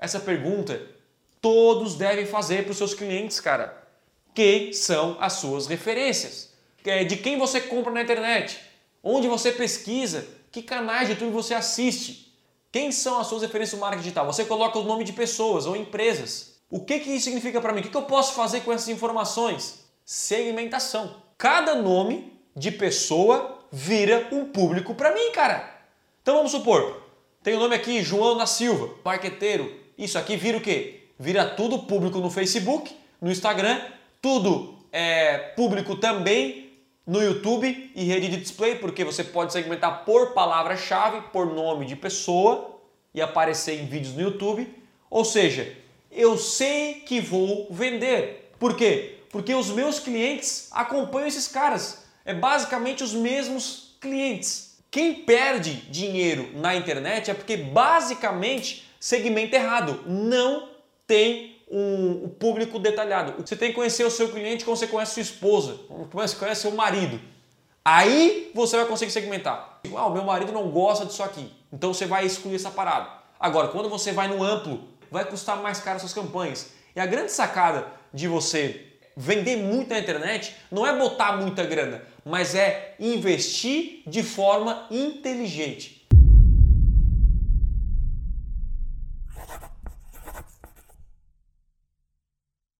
Essa pergunta todos devem fazer para os seus clientes, cara. Quem são as suas referências? É, de quem você compra na internet? Onde você pesquisa? Que canais de YouTube você assiste? Quem são as suas referências no marketing digital? Você coloca o nome de pessoas ou empresas. O que, que isso significa para mim? O que, que eu posso fazer com essas informações? Segmentação. Cada nome de pessoa vira um público para mim, cara. Então vamos supor, tem o nome aqui João da Silva, marqueteiro. Isso aqui vira o quê? Vira tudo público no Facebook, no Instagram, tudo é público também no YouTube e rede de display, porque você pode segmentar por palavra-chave, por nome de pessoa e aparecer em vídeos no YouTube. Ou seja, eu sei que vou vender. Por quê? Porque os meus clientes acompanham esses caras. É basicamente os mesmos clientes. Quem perde dinheiro na internet é porque basicamente segmenta errado. Não tem um, público detalhado. Você tem que conhecer o seu cliente como você conhece sua esposa, como você conhece seu marido. Aí você vai conseguir segmentar. Ah, o meu marido não gosta disso aqui. Então você vai excluir essa parada. Agora, quando você vai no amplo, vai custar mais caro suas campanhas. E a grande sacada de você vender muito na internet não é botar muita grana, mas é investir de forma inteligente.